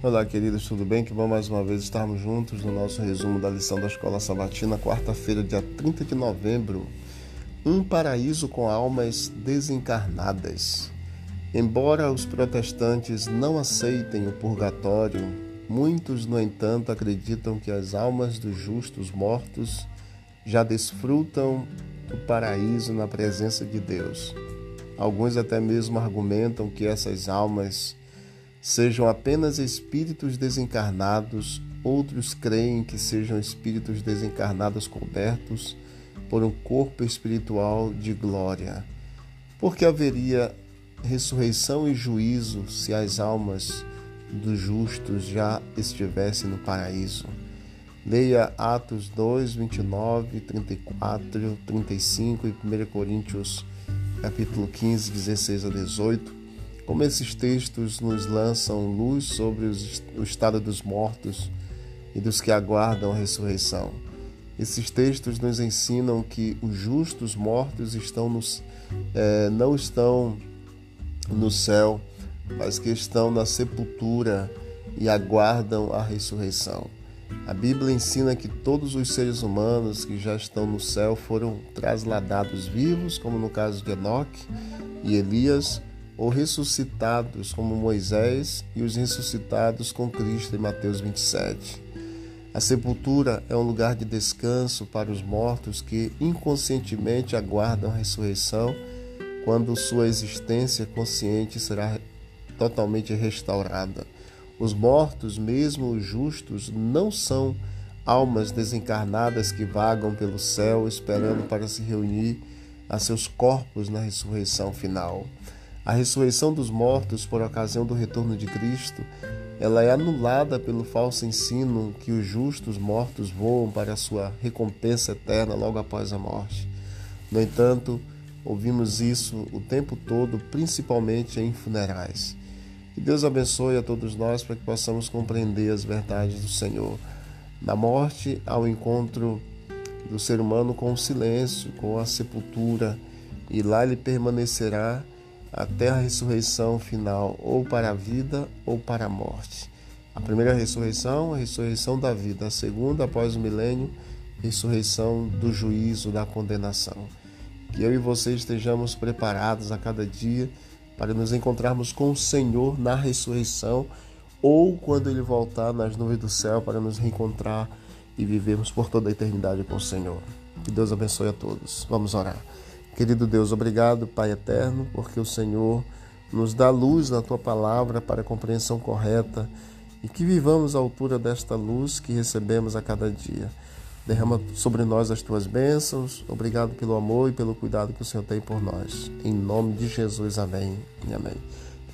Olá, queridos, tudo bem? Que bom mais uma vez estarmos juntos no nosso resumo da lição da Escola Sabatina, quarta-feira, dia 30 de novembro. Um paraíso com almas desencarnadas. Embora os protestantes não aceitem o purgatório, muitos, no entanto, acreditam que as almas dos justos mortos já desfrutam do paraíso na presença de Deus. Alguns até mesmo argumentam que essas almas sejam apenas espíritos desencarnados, outros creem que sejam espíritos desencarnados cobertos por um corpo espiritual de glória. Porque haveria ressurreição e juízo se as almas dos justos já estivessem no paraíso. Leia Atos 2, 29, 34, 35 e 1 Coríntios capítulo 15, 16 a 18 como esses textos nos lançam luz sobre o estado dos mortos e dos que aguardam a ressurreição. Esses textos nos ensinam que os justos mortos estão nos, é, não estão no céu, mas que estão na sepultura e aguardam a ressurreição. A Bíblia ensina que todos os seres humanos que já estão no céu foram trasladados vivos, como no caso de Enoque e Elias, ou ressuscitados como Moisés e os ressuscitados com Cristo em Mateus 27. A sepultura é um lugar de descanso para os mortos que inconscientemente aguardam a ressurreição, quando sua existência consciente será totalmente restaurada. Os mortos, mesmo os justos, não são almas desencarnadas que vagam pelo céu esperando para se reunir a seus corpos na ressurreição final. A ressurreição dos mortos por ocasião do retorno de Cristo, ela é anulada pelo falso ensino que os justos mortos voam para a sua recompensa eterna logo após a morte. No entanto, ouvimos isso o tempo todo, principalmente em funerais. Que Deus abençoe a todos nós para que possamos compreender as verdades do Senhor. Na morte, ao encontro do ser humano com o silêncio, com a sepultura, e lá ele permanecerá até a ressurreição final, ou para a vida ou para a morte. A primeira ressurreição, a ressurreição da vida. A segunda, após o milênio, ressurreição do juízo, da condenação. Que eu e você estejamos preparados a cada dia para nos encontrarmos com o Senhor na ressurreição ou quando ele voltar nas nuvens do céu para nos reencontrar e vivermos por toda a eternidade com o Senhor. Que Deus abençoe a todos. Vamos orar. Querido Deus, obrigado, Pai eterno, porque o Senhor nos dá luz na tua palavra para a compreensão correta e que vivamos à altura desta luz que recebemos a cada dia. Derrama sobre nós as tuas bênçãos. Obrigado pelo amor e pelo cuidado que o Senhor tem por nós. Em nome de Jesus, amém e amém.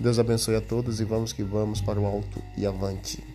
Deus abençoe a todos e vamos que vamos para o alto e avante.